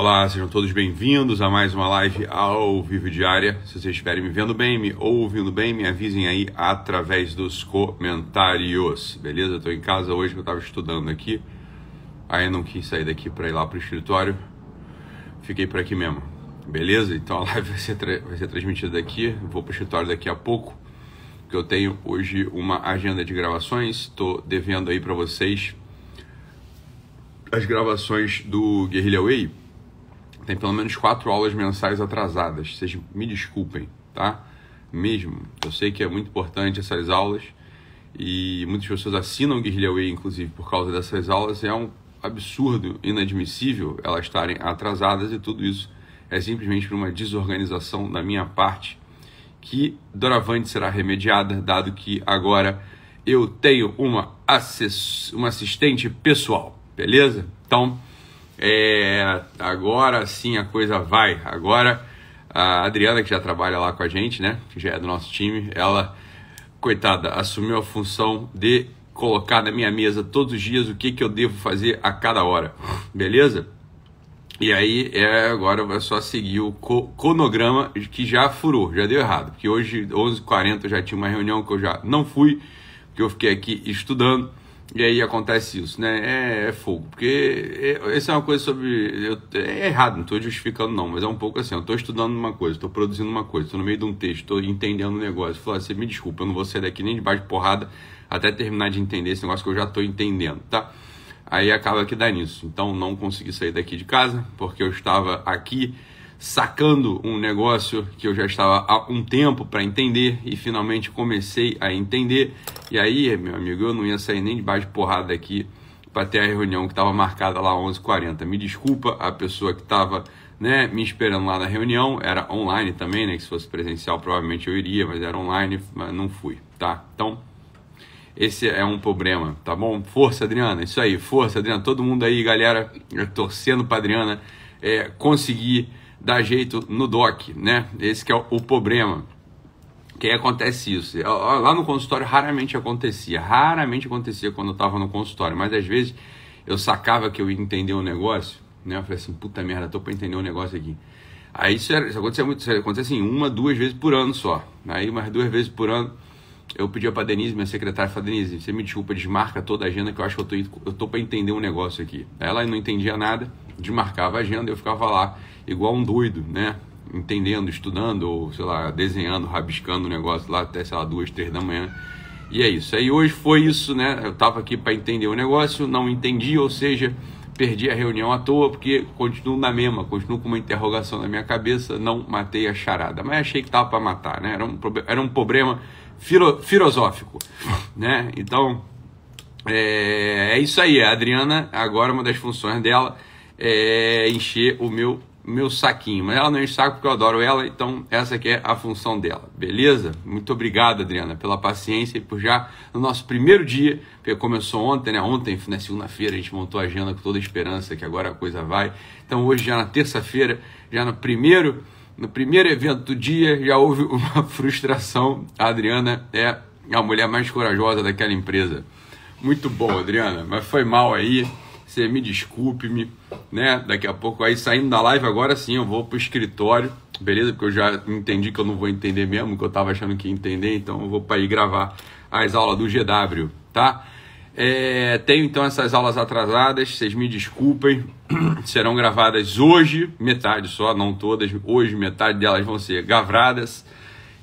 Olá, sejam todos bem-vindos a mais uma live ao vivo diária. Se vocês estiverem me vendo bem, me ouvindo bem, me avisem aí através dos comentários, beleza? Estou em casa hoje que eu estava estudando aqui, aí não quis sair daqui para ir lá para o escritório, fiquei por aqui mesmo, beleza? Então a live vai ser, vai ser transmitida daqui, vou para o escritório daqui a pouco, que eu tenho hoje uma agenda de gravações, estou devendo aí para vocês as gravações do Guerrilla Way tem pelo menos quatro aulas mensais atrasadas. Vocês me desculpem, tá? Mesmo. Eu sei que é muito importante essas aulas e muitas pessoas assinam o Guerrilla Way, inclusive, por causa dessas aulas. É um absurdo, inadmissível elas estarem atrasadas e tudo isso é simplesmente por uma desorganização da minha parte que doravante será remediada, dado que agora eu tenho uma, assess uma assistente pessoal, beleza? Então, é, agora sim a coisa vai. Agora a Adriana, que já trabalha lá com a gente, né? Que já é do nosso time, ela, coitada, assumiu a função de colocar na minha mesa todos os dias o que, que eu devo fazer a cada hora. Beleza? E aí é, agora vai só seguir o cronograma que já furou, já deu errado. Porque hoje, 11h40, eu já tinha uma reunião que eu já não fui, que eu fiquei aqui estudando. E aí acontece isso, né? É, é fogo. Porque é, é uma coisa sobre. Eu, é errado, não estou justificando, não, mas é um pouco assim. Eu estou estudando uma coisa, estou produzindo uma coisa, estou no meio de um texto, estou entendendo um negócio. Falar assim, me desculpa, eu não vou sair daqui nem debaixo de porrada até terminar de entender esse negócio que eu já estou entendendo, tá? Aí acaba que dá nisso. Então não consegui sair daqui de casa, porque eu estava aqui sacando um negócio que eu já estava há um tempo para entender e finalmente comecei a entender. E aí, meu amigo, eu não ia sair nem debaixo de porrada daqui para ter a reunião que estava marcada lá 11h40. Me desculpa a pessoa que estava né, me esperando lá na reunião, era online também, né, que se fosse presencial provavelmente eu iria, mas era online, mas não fui, tá? Então, esse é um problema, tá bom? Força, Adriana, isso aí, força, Adriana, todo mundo aí, galera, torcendo para Adriana é, conseguir dar jeito no DOC, né? Esse que é o, problema. Que acontece isso. Lá no consultório raramente acontecia. Raramente acontecia quando eu estava no consultório. Mas às vezes eu sacava que eu ia entender um negócio. Né? Eu falei assim, puta merda, tô para entender um negócio aqui. Aí isso, era, isso acontecia muito, isso acontecia assim, uma, duas vezes por ano só. Aí umas duas vezes por ano eu pedia para Denise, minha secretária, falei, Denise, você me desculpa, desmarca toda a agenda que eu acho que eu tô, eu tô para entender um negócio aqui. Ela não entendia nada, desmarcava a agenda, eu ficava lá igual um doido, né? Entendendo, estudando, ou sei lá, desenhando, rabiscando o negócio lá até, sei lá, duas, três da manhã. E é isso. Aí hoje foi isso, né? Eu tava aqui para entender o negócio, não entendi, ou seja, perdi a reunião à toa, porque continuo na mesma, continuo com uma interrogação na minha cabeça, não matei a charada. Mas achei que tava para matar, né? Era um, era um problema filo, filosófico, né? Então, é, é isso aí. A Adriana, agora uma das funções dela é encher o meu meu saquinho, mas ela não enche saco porque eu adoro ela, então essa aqui é a função dela, beleza? Muito obrigado, Adriana, pela paciência e por já no nosso primeiro dia, porque começou ontem, né? Ontem, na segunda-feira, a gente montou a agenda com toda a esperança que agora a coisa vai. Então hoje já na terça-feira, já no primeiro, no primeiro evento do dia, já houve uma frustração. A Adriana é a mulher mais corajosa daquela empresa. Muito bom, Adriana, mas foi mal aí. Você me desculpe-me, né? Daqui a pouco, aí saindo da live, agora sim eu vou pro escritório, beleza? Porque eu já entendi que eu não vou entender mesmo, que eu tava achando que ia entender, então eu vou para ir gravar as aulas do GW, tá? É, tenho então essas aulas atrasadas, vocês me desculpem, serão gravadas hoje, metade só, não todas, hoje metade delas vão ser gravadas.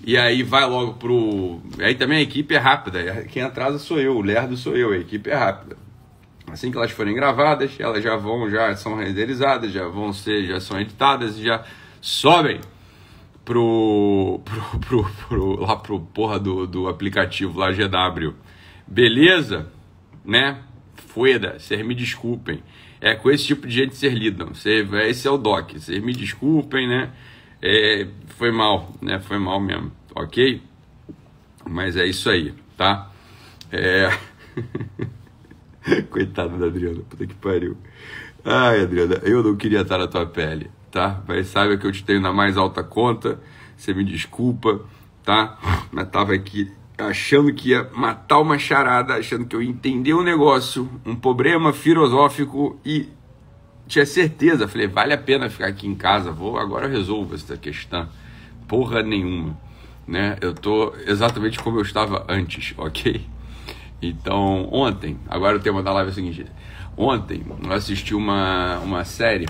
E aí vai logo pro. Aí também a equipe é rápida, quem atrasa sou eu, o lerdo sou eu, a equipe é rápida. Assim que elas forem gravadas, elas já vão, já são renderizadas, já vão ser, já são editadas e já sobem pro, pro, pro, pro, lá pro porra do, do aplicativo lá GW. Beleza? Né? Fueda, vocês me desculpem. É com esse tipo de gente que vocês lidam. Cê, esse é o doc. Vocês me desculpem, né? É, foi mal, né? Foi mal mesmo, ok? Mas é isso aí, tá? É. Coitado da Adriana, puta que pariu. Ai, Adriana, eu não queria estar na tua pele, tá? Mas saiba que eu te tenho na mais alta conta, você me desculpa, tá? Mas tava aqui achando que ia matar uma charada, achando que eu ia entender um negócio, um problema filosófico e tinha certeza, falei, vale a pena ficar aqui em casa, vou, agora eu resolvo essa questão. Porra nenhuma, né? Eu tô exatamente como eu estava antes, ok? Então, ontem, agora o tema da live é o seguinte: ontem eu assisti uma, uma série,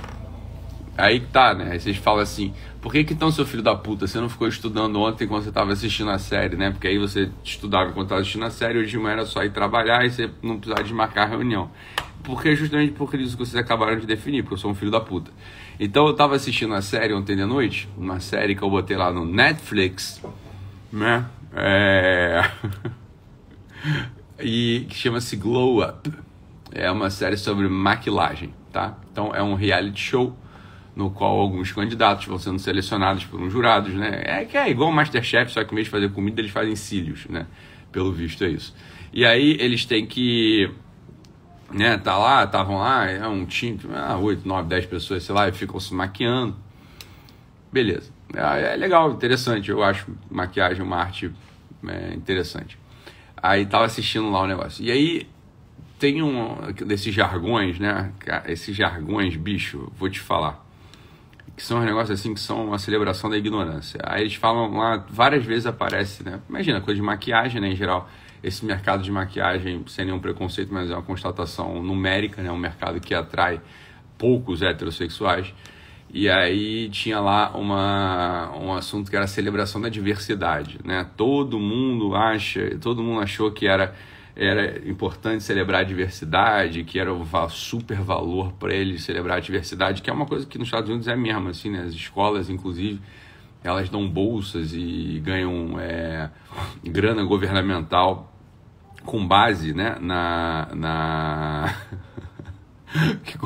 aí tá, né? Aí vocês falam assim: por que que então, seu filho da puta, você não ficou estudando ontem quando você estava assistindo a série, né? Porque aí você estudava enquanto estava assistindo a série, hoje de manhã era só ir trabalhar e você não precisava desmarcar a reunião. Porque justamente por isso que vocês acabaram de definir, porque eu sou um filho da puta. Então eu estava assistindo a série ontem de noite, uma série que eu botei lá no Netflix, né? É... e que chama-se Glow Up. É uma série sobre maquilagem, tá? Então é um reality show no qual alguns candidatos vão sendo selecionados por uns jurados, né? É que é igual o Masterchef, só que em vez de fazer comida, eles fazem cílios, né? Pelo visto é isso. E aí eles têm que né, tá lá, estavam lá, é um time, ah, 8, 9, 10 pessoas, sei lá, e ficam se maquiando. Beleza. É, é legal, interessante. Eu acho maquiagem uma arte é, interessante. Aí tava assistindo lá o negócio. E aí tem um desses jargões, né? Esses jargões, bicho, vou te falar. Que são um negócios assim que são uma celebração da ignorância. Aí eles falam lá, várias vezes aparece, né? Imagina, coisa de maquiagem, né, em geral. Esse mercado de maquiagem, sem nenhum preconceito, mas é uma constatação numérica, né? Um mercado que atrai poucos heterossexuais. E aí tinha lá uma, um assunto que era a celebração da diversidade, né? Todo mundo acha, todo mundo achou que era era importante celebrar a diversidade, que era um super valor para eles celebrar a diversidade, que é uma coisa que nos Estados Unidos é mesmo, assim, né? As escolas, inclusive, elas dão bolsas e ganham é, grana governamental com base, né, na... na... que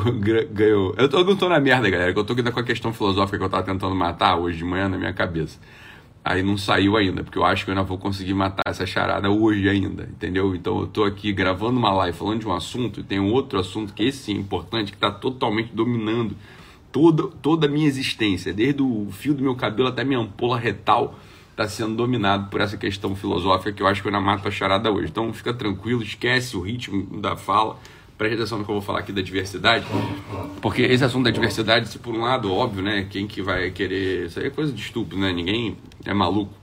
ganhou. Eu, tô, não tô na merda, galera, que eu tô aqui com a questão filosófica que eu tava tentando matar hoje de manhã na minha cabeça. Aí não saiu ainda, porque eu acho que eu ainda vou conseguir matar essa charada hoje ainda, entendeu? Então eu tô aqui gravando uma live falando de um assunto e tem um outro assunto que esse é importante, que tá totalmente dominando toda, toda a minha existência, desde o fio do meu cabelo até minha ampola retal, está sendo dominado por essa questão filosófica que eu acho que eu ainda mato a charada hoje. Então fica tranquilo, esquece o ritmo da fala preste atenção no que eu vou falar aqui da diversidade, porque esse assunto da diversidade, se por um lado, óbvio, né, quem que vai querer, isso aí é coisa de estúpido, né, ninguém é maluco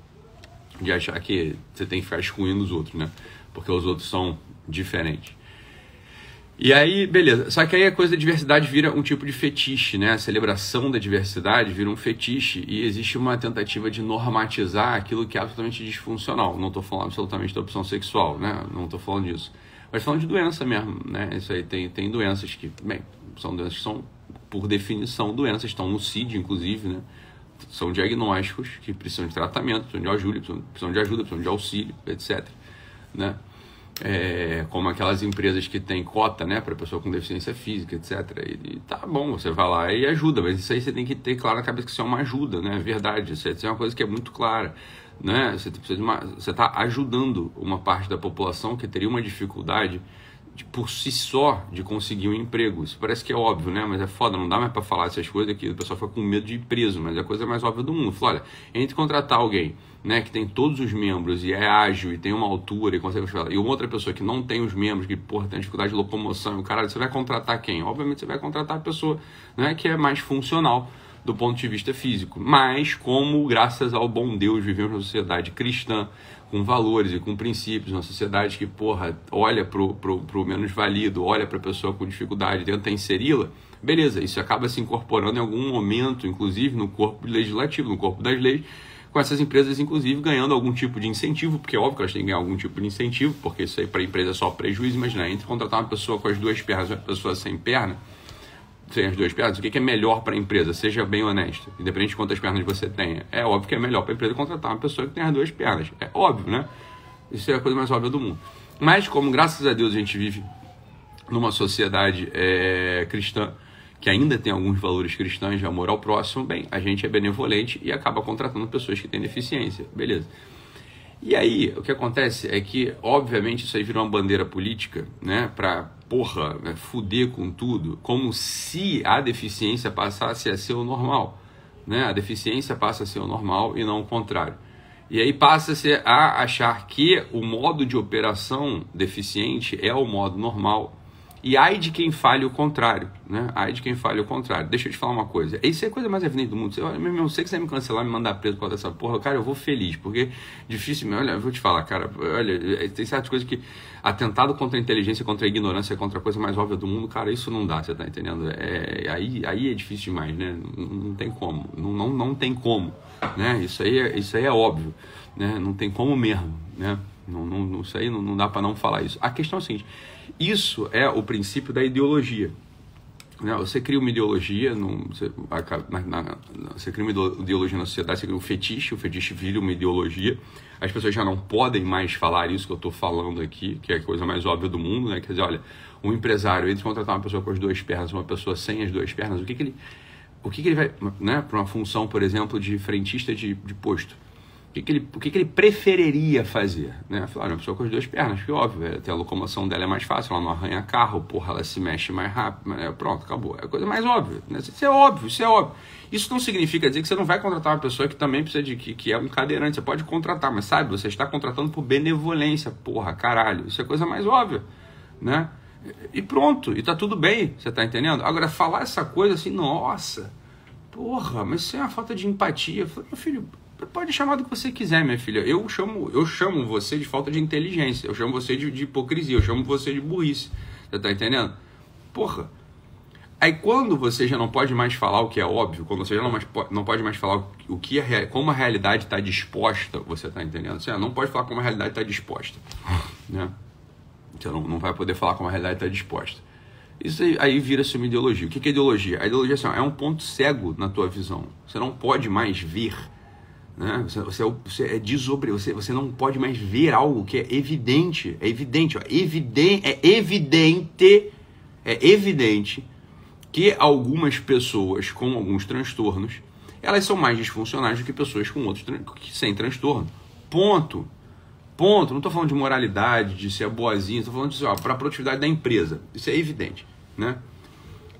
de achar que você tem que ficar excluindo os outros, né, porque os outros são diferentes. E aí, beleza. Só que aí a coisa da diversidade vira um tipo de fetiche, né? A celebração da diversidade vira um fetiche e existe uma tentativa de normatizar aquilo que é absolutamente disfuncional. Não estou falando absolutamente da opção sexual, né? Não estou falando disso. Mas falando de doença mesmo, né? Isso aí tem, tem doenças que, bem, são doenças que são, por definição, doenças, estão no CID, inclusive, né? São diagnósticos que precisam de tratamento, precisam de ajuda, precisam de ajuda, precisam de auxílio, etc. Né? É, como aquelas empresas que têm cota né, para pessoa com deficiência física, etc. E, e, tá bom, você vai lá e ajuda, mas isso aí você tem que ter claro na cabeça que isso é uma ajuda, né? É verdade, isso é uma coisa que é muito clara né? Você precisa de uma, você está ajudando uma parte da população que teria uma dificuldade de, por si só de conseguir um emprego. Isso parece que é óbvio, né? Mas é foda, não dá mais para falar essas coisas aqui. O pessoal fica com medo de ir preso, mas é a coisa mais óbvia do mundo. Fala, olha, entre contratar alguém, né, que tem todos os membros e é ágil e tem uma altura e consegue falar, e uma outra pessoa que não tem os membros, que porra, tem dificuldade de locomoção, e o cara, você vai contratar quem? Obviamente você vai contratar a pessoa, né, que é mais funcional do ponto de vista físico, mas como, graças ao bom Deus, vivemos numa sociedade cristã, com valores e com princípios, uma sociedade que, porra, olha pro, pro, pro menos valido, olha para a pessoa com dificuldade, tenta inseri-la, beleza, isso acaba se incorporando em algum momento, inclusive no corpo legislativo, no corpo das leis, com essas empresas, inclusive, ganhando algum tipo de incentivo, porque é óbvio que elas têm que ganhar algum tipo de incentivo, porque isso aí para a empresa é só prejuízo, imagina, entre contratar uma pessoa com as duas pernas e uma pessoa sem perna, sem as duas pernas, o que é melhor para a empresa? Seja bem honesto, independente de quantas pernas você tenha. É óbvio que é melhor para a empresa contratar uma pessoa que tem as duas pernas. É óbvio, né? Isso é a coisa mais óbvia do mundo. Mas, como graças a Deus a gente vive numa sociedade é, cristã, que ainda tem alguns valores cristãos de amor ao próximo, bem, a gente é benevolente e acaba contratando pessoas que têm deficiência. Beleza. E aí, o que acontece é que, obviamente, isso aí virou uma bandeira política, né, para porra, né, fuder com tudo, como se a deficiência passasse a ser o normal. Né? A deficiência passa a ser o normal e não o contrário. E aí passa-se a achar que o modo de operação deficiente é o modo normal E ai de quem fale o contrário, né? Ai de quem fale o contrário. Deixa eu te falar uma coisa. Isso é a coisa mais evidente do mundo. Você, olha, meu você vai me cancelar, me mandar preso por causa dessa porra. Cara, eu vou feliz, porque dificilmente. Olha, eu vou te falar, cara. Olha, é, tem certas coisas que. Atentado contra a inteligência, contra a ignorância, contra a coisa mais óbvia do mundo, cara, isso não dá, você tá entendendo? É, aí, aí é difícil demais, né? Não, não tem como. Não, não, não tem como. Né? Isso, aí é, isso aí é óbvio. Né? Não tem como mesmo. Né? Não, não, isso aí não, não dá para não falar isso. A questão é a seguinte isso é o princípio da ideologia. Né? Você cria uma ideologia, num, você, na, na, você, cria uma ideologia na sociedade, você cria um fetiche, o fetiche vira uma ideologia. As pessoas já não podem mais falar isso que eu estou falando aqui, que é a coisa mais óbvia do mundo, né? Quer dizer, olha, um empresário, ele contratar uma pessoa com as duas pernas, uma pessoa sem as duas pernas, o que, que ele, o que, que ele vai, né? Para uma função, por exemplo, de frentista de, de posto o que, que, ele, o que, que ele preferiria fazer? Né? Falar, uma pessoa com as duas pernas, que óbvio, até a locomoção dela é mais fácil, ela não arranha carro, porra, ela se mexe mais rápido, né? pronto, acabou. É a coisa mais óbvia. Né? Isso é óbvio, isso é óbvio. Isso não significa dizer que você não vai contratar uma pessoa que também precisa de que, que é um cadeirante. Você pode contratar, mas sabe, você está contratando por benevolência, porra, caralho. Isso é a coisa mais óbvia, né? E pronto, e tá tudo bem, você tá entendendo? Agora, falar essa coisa assim, nossa, porra, mas isso é uma falta de empatia. Eu falei, meu filho, Pode chamar do que você quiser, minha filha. Eu chamo, eu chamo você de falta de inteligência. Eu chamo você de, de hipocrisia. Eu chamo você de burrice. Você tá entendendo? Porra. Aí quando você já não pode mais falar o que é óbvio, quando você já não, mais, não pode mais falar o que é, como a realidade está disposta, você tá entendendo? Você não pode falar como a realidade está disposta. Né? Você não, não vai poder falar como a realidade está disposta. Isso aí, aí vira-se uma ideologia. O que é ideologia? A ideologia assim, é um ponto cego na tua visão. Você não pode mais ver né? Você, você, é, você é desobre, você, você não pode mais ver algo que é evidente. É evidente, ó, eviden, é evidente, é evidente que algumas pessoas com alguns transtornos elas são mais disfuncionais do que pessoas com outros sem transtorno. Ponto. Ponto. Não estou falando de moralidade, de ser boazinho, estou falando disso para a produtividade da empresa. Isso é evidente. Né?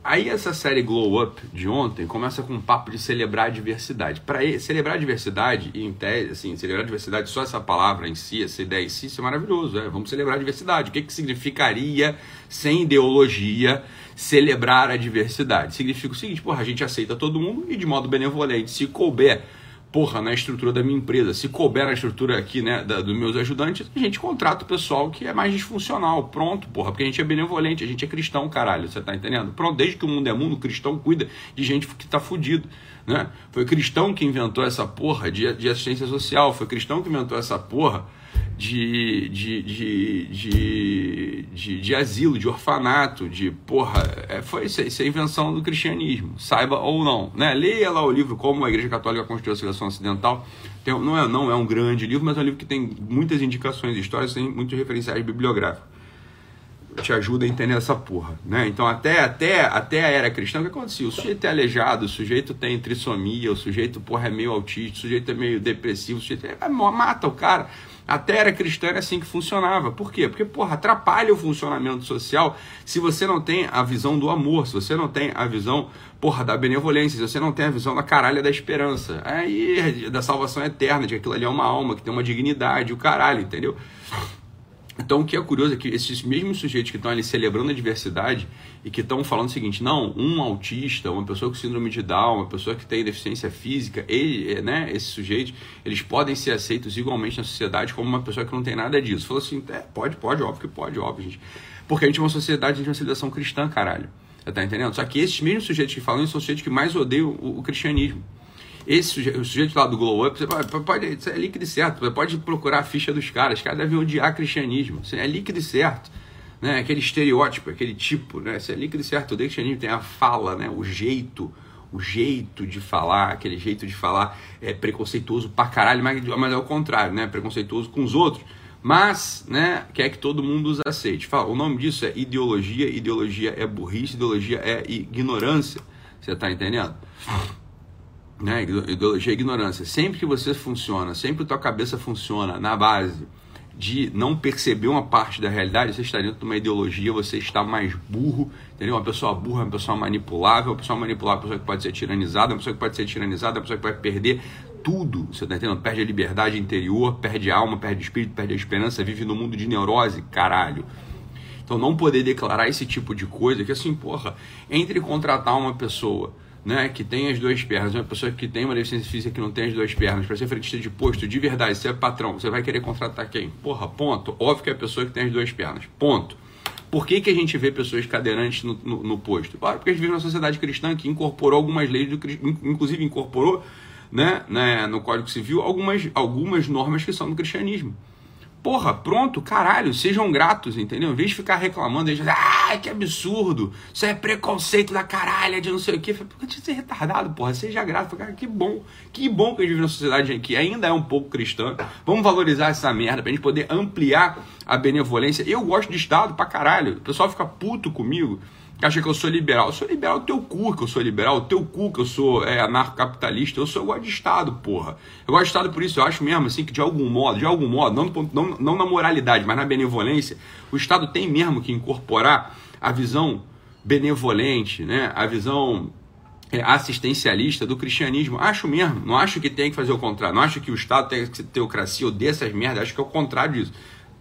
Aí essa série Glow Up de ontem começa com um papo de celebrar a diversidade. Para celebrar a diversidade, em tese, assim, celebrar a diversidade, só essa palavra em si, essa ideia em si, isso é maravilhoso. É? Vamos celebrar a diversidade. O que, que significaria, sem ideologia, celebrar a diversidade? Significa o seguinte, porra, a gente aceita todo mundo e de modo benevolente, se couber porra, na estrutura da minha empresa, se couber na estrutura aqui, né, da, dos meus ajudantes, a gente contrata o pessoal que é mais disfuncional. Pronto, porra, porque a gente é benevolente, a gente é cristão, caralho, você tá entendendo? Pronto, desde que o mundo é mundo, o cristão cuida de gente que tá fudido, né? Foi cristão que inventou essa porra de, de assistência social, foi cristão que inventou essa porra de, de, de, de, de, asilo, de orfanato, de porra. É, foi isso, isso é invenção do cristianismo, saiba ou não. Né? Leia lá o livro Como a Igreja Católica Construiu a Civilização Ocidental. Tem, não, é, não é um grande livro, mas é um livro que tem muitas indicações históricas, tem muitos referenciais bibliográficos. Te ajuda a entender essa porra. Né? Então, até, até, até a era cristã, o que acontecia? O sujeito é aleijado, o sujeito tem trissomia, o sujeito porra, é meio autista, o sujeito é meio depressivo, o sujeito é, mata o cara até era cristã era assim que funcionava. Por quê? Porque, porra, atrapalha o funcionamento social se você não tem a visão do amor, se você não tem a visão, porra, da benevolência, se você não tem a visão da caralha da esperança. Aí, da salvação eterna, de que aquilo ali é uma alma, que tem uma dignidade, o caralho, entendeu? Então, o que é curioso é que esses mesmos sujeitos que estão ali celebrando a diversidade e que estão falando o seguinte: não, um autista, uma pessoa com síndrome de Down, uma pessoa que tem deficiência física, ele, né, esses sujeitos, eles podem ser aceitos igualmente na sociedade como uma pessoa que não tem nada disso. Falou assim: é, pode, pode, óbvio que pode, óbvio, gente. Porque a gente é uma sociedade, a gente é uma civilização cristã, caralho. Você tá entendendo? Só que esses mesmos sujeitos que falam são os sujeitos que mais odeiam o, o cristianismo. Esse sujeito, o sujeito lá do Glow Up, você pode, pode, é líquido certo. Você pode procurar a ficha dos caras. Os caras devem odiar cristianismo. Isso é líquido certo. Né? Aquele estereótipo, aquele tipo. Né? Isso é líquido certo. O cristianismo tem a fala, né? o jeito o jeito de falar, aquele jeito de falar é preconceituoso pra caralho, mas, mas é o contrário, né? Preconceituoso com os outros, mas, né, quer que todo mundo os aceite. Fala, o nome disso é ideologia, ideologia é burrice, ideologia é ignorância. Você tá entendendo? Né? Ideologia é ignorância. Sempre que você funciona, sempre que tua cabeça funciona na base de não perceber uma parte da realidade, você está dentro de uma ideologia, você está mais burro, entendeu? Uma pessoa burra, uma pessoa manipulável, uma pessoa manipulável, uma pessoa que pode ser tiranizada, uma pessoa que pode ser tiranizada, uma pessoa que vai perder tudo, você está entendendo? Perde a liberdade interior, perde a alma, perde o espírito, perde a esperança, vive no mundo de neurose, caralho. Então não poder declarar esse tipo de coisa, que assim, porra, entre contratar uma pessoa né, que tem as duas pernas, uma pessoa que tem uma deficiência física que não tem as duas pernas, para ser frentista de posto, de verdade, você é patrão, você vai querer contratar quem? Porra, ponto. Óbvio que é a pessoa que tem as duas pernas. Ponto. Por que, que a gente vê pessoas cadeirantes no, no, no posto? Porque a gente vive numa sociedade cristã que incorporou algumas leis, do, inclusive incorporou né, né, no Código Civil algumas, algumas normas que são do cristianismo. Porra, pronto, caralho, sejam gratos, entendeu? Em vez de ficar reclamando, eles ah, que absurdo, isso é preconceito da caralha de não sei o quê. Por que ser retardado, porra? Seja grato. Cara, que bom, que bom que a gente vive numa sociedade que ainda é um pouco cristã. Vamos valorizar essa merda pra gente poder ampliar a benevolência. Eu gosto de Estado pra caralho. O pessoal fica puto comigo acha que eu sou liberal. Eu sou liberal teu cu que eu sou liberal, teu cu que eu sou é, anarcocapitalista. Eu sou eu gosto de Estado, porra. Eu gosto de Estado por isso, eu acho mesmo assim que de algum modo, de algum modo, não, não, não na moralidade, mas na benevolência, o Estado tem mesmo que incorporar a visão benevolente, né? a visão é, assistencialista do cristianismo. Acho mesmo, não acho que tem que fazer o contrário. Não acho que o Estado tenha que ser teocracia ou dessas merdas, acho que é o contrário disso.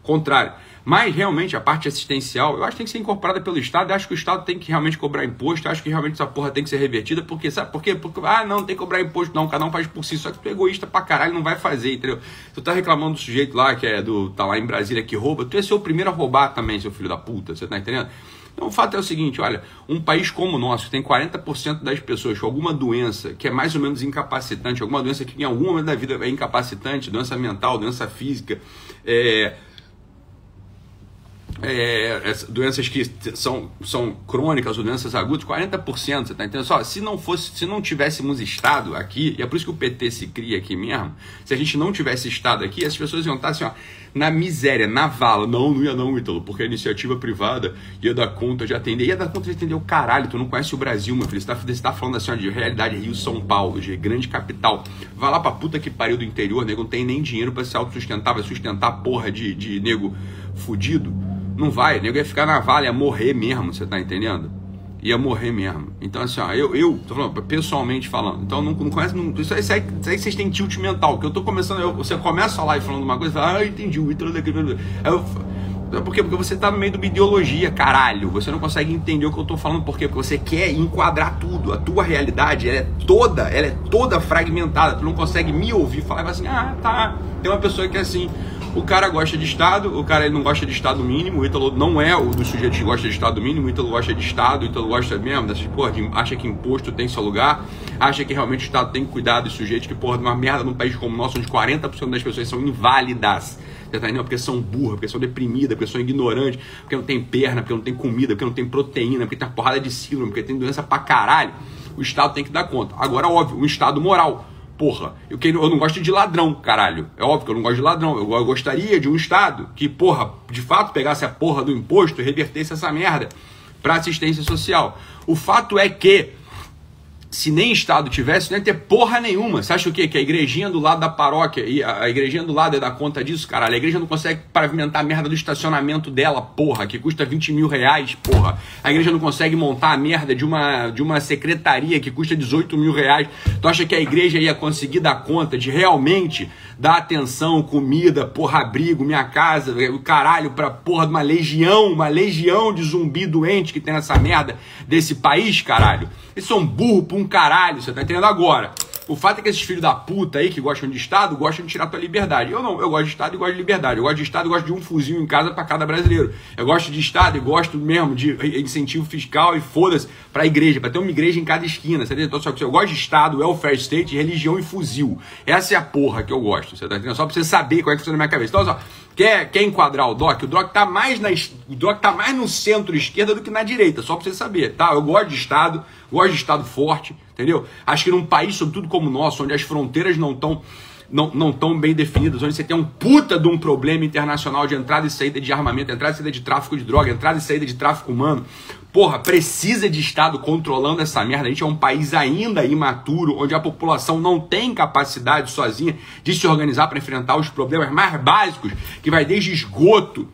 Contrário. Mas realmente a parte assistencial, eu acho que tem que ser incorporada pelo Estado. Eu acho que o Estado tem que realmente cobrar imposto. Eu acho que realmente essa porra tem que ser revertida. Porque, sabe por quê? Porque, ah, não, tem que cobrar imposto, não. Cada um faz por si. Só que tu é egoísta pra caralho, não vai fazer, entendeu? Tu tá reclamando do sujeito lá, que é do. tá lá em Brasília que rouba. Tu ia ser o primeiro a roubar também, seu filho da puta. Você tá entendendo? Então o fato é o seguinte, olha, um país como o nosso, que tem 40% das pessoas com alguma doença que é mais ou menos incapacitante, alguma doença que em algum momento da vida é incapacitante, doença mental, doença física, é, é, doenças que são, são crônicas ou doenças agudas, 40%, você está entendendo? Só, se não fosse, se não tivéssemos Estado aqui, e é por isso que o PT se cria aqui mesmo, se a gente não tivesse Estado aqui, as pessoas iam estar assim, ó, na miséria, na vala. Não, não ia não, Ítalo, porque a iniciativa privada ia dar conta de atender. Ia dar conta de atender o caralho, tu não conhece o Brasil, meu filho. Você está tá falando assim, ó, de realidade Rio-São Paulo, de grande capital. Vai lá pra puta que pariu do interior, nego, não tem nem dinheiro para se autossustentar, vai sustentar porra de, de nego fudido não vai, nego ia ficar na vala, ia morrer mesmo, você tá entendendo? Ia morrer mesmo. Então, assim, ó, eu, eu tô falando, pessoalmente falando, então não, não conhece, não, isso, aí, isso, aí, isso aí vocês têm tilt mental, que eu tô começando, eu, você começa a live falando uma coisa, fala, ah, entendi, o Ítalo daquele. Aí eu, por quê? Porque você tá no meio de uma ideologia, caralho. Você não consegue entender o que eu tô falando. Por quê? Porque você quer enquadrar tudo. A tua realidade, ela é toda, ela é toda fragmentada. Tu não consegue me ouvir falar assim, ah, tá. Tem uma pessoa que é assim, o cara gosta de Estado, o cara ele não gosta de Estado mínimo, o Ítalo não é o dos sujeitos que gosta de Estado mínimo, o Ítalo gosta de Estado, o Ítalo gosta mesmo dessas porra, de, acha que imposto tem seu lugar, acha que realmente o Estado tem que cuidar dos sujeitos que, porra, de uma merda num país como o nosso, onde 40% das pessoas são inválidas. Você tá? Porque são burras, porque são deprimidas, porque são ignorantes, porque não tem perna, porque não tem comida, porque não tem proteína, porque tem uma porrada de síndrome, porque tem doença pra caralho. O Estado tem que dar conta. Agora, óbvio, um Estado moral Porra, eu, eu não gosto de ladrão, caralho. É óbvio que eu não gosto de ladrão. Eu, eu gostaria de um Estado que, porra, de fato pegasse a porra do imposto e revertesse essa merda para assistência social. O fato é que se nem Estado tivesse, não ia ter porra nenhuma. Você acha o quê? Que a igrejinha do lado da paróquia e a igrejinha do lado é dar conta disso, caralho? A igreja não consegue pavimentar a merda do estacionamento dela, porra, que custa 20 mil reais, porra. A igreja não consegue montar a merda de uma, de uma secretaria que custa 18 mil reais. Tu acha que a igreja ia conseguir dar conta de realmente dar atenção, comida, porra, abrigo, minha casa, o caralho, pra porra de uma legião, uma legião de zumbi doente que tem nessa merda desse país, caralho? Eles são burro pra um caralho, você tá entendendo agora? O fato é que esses filhos da puta aí que gostam de Estado gostam de tirar tua liberdade. Eu não, eu gosto de Estado e gosto de liberdade. Eu gosto de Estado e gosto de um fuzil em casa para cada brasileiro. Eu gosto de Estado e gosto mesmo de incentivo fiscal e foda-se pra igreja, para ter uma igreja em cada esquina. Você entendeu? Só que eu gosto de Estado, welfare state, religião e fuzil. Essa é a porra que eu gosto. Você tá entendendo? Só pra você saber qual é que funciona na minha cabeça. Então, só, quer, quer enquadrar o Doc? O Doc tá mais na, o Doc tá mais no centro-esquerda do que na direita, só pra você saber, tá? Eu gosto de Estado, gosto de Estado forte entendeu? Acho que num país, sobretudo como o nosso, onde as fronteiras não estão não, não tão bem definidas, onde você tem um puta de um problema internacional de entrada e saída de armamento, entrada e saída de tráfico de droga, entrada e saída de tráfico humano. Porra, precisa de Estado controlando essa merda. A gente é um país ainda imaturo, onde a população não tem capacidade sozinha de se organizar para enfrentar os problemas mais básicos, que vai desde esgoto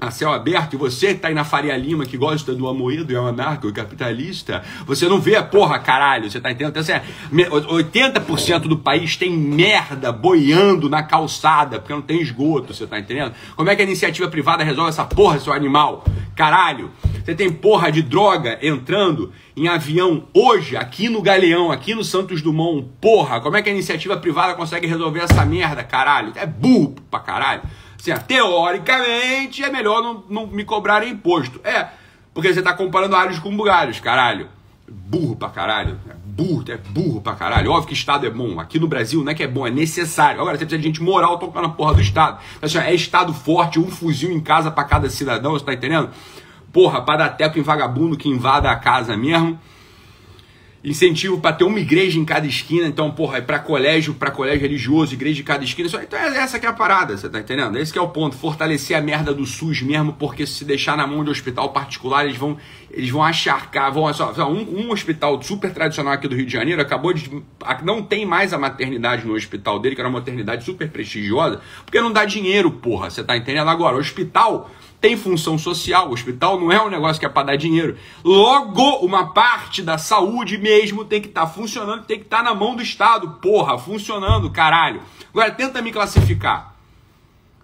a céu aberto, você que tá aí na Faria Lima, que gosta do Amoedo e é um anarco-capitalista, você não vê a porra, caralho, você tá entendendo? Então, assim, 80% do país tem merda boiando na calçada, porque não tem esgoto, você tá entendendo? Como é que a iniciativa privada resolve essa porra, seu animal? Caralho, você tem porra de droga entrando em avião hoje, aqui no Galeão, aqui no Santos Dumont, porra, como é que a iniciativa privada consegue resolver essa merda, caralho? É burro pra caralho. Assim, teoricamente é melhor não, não me cobrar imposto. É, porque você está comparando alhos com bugalhos, caralho. Burro pra caralho. É burro, é burro pra caralho. Óbvio que Estado é bom. Aqui no Brasil não é que é bom, é necessário. Agora você precisa de gente moral tocando a porra do Estado. Então, assim, é Estado forte, um fuzil em casa para cada cidadão, você tá entendendo? Porra, para dar teto em vagabundo que invada a casa mesmo incentivo para ter uma igreja em cada esquina, então, porra, é para colégio, para colégio religioso, igreja de cada esquina. Então, é essa que é a parada, você tá entendendo? Esse é o ponto, fortalecer a merda do SUS mesmo, porque se deixar na mão de hospital particular, eles vão eles vão acharcar, vão só, um, um hospital super tradicional aqui do Rio de Janeiro acabou de não tem mais a maternidade no hospital dele, que era uma maternidade super prestigiosa, porque não dá dinheiro, porra, você tá entendendo agora? O hospital tem função social. O hospital não é um negócio que é para dar dinheiro. Logo, uma parte da saúde mesmo tem que estar tá funcionando, tem que estar tá na mão do Estado. Porra, funcionando, caralho. Agora, tenta me classificar.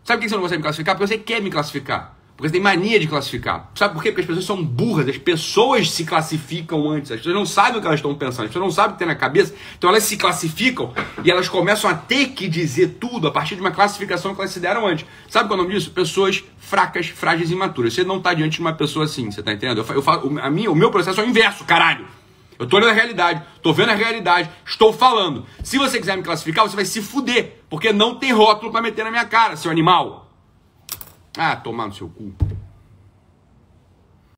Sabe por que você não consegue me classificar? Porque você quer me classificar. Porque você tem mania de classificar. Sabe por quê? Porque as pessoas são burras, as pessoas se classificam antes, as pessoas não sabem o que elas estão pensando, as pessoas não sabem o que tem na cabeça, então elas se classificam e elas começam a ter que dizer tudo a partir de uma classificação que elas se deram antes. Sabe qual é o nome disso? Pessoas fracas, frágeis e imaturas. Você não está diante de uma pessoa assim, você está entendendo? Eu, falo, a minha, o meu processo é o inverso, caralho. Eu tô olhando a realidade, tô vendo a realidade, estou falando. Se você quiser me classificar, você vai se fuder, porque não tem rótulo para meter na minha cara, seu animal. Ah, tomar no seu cu.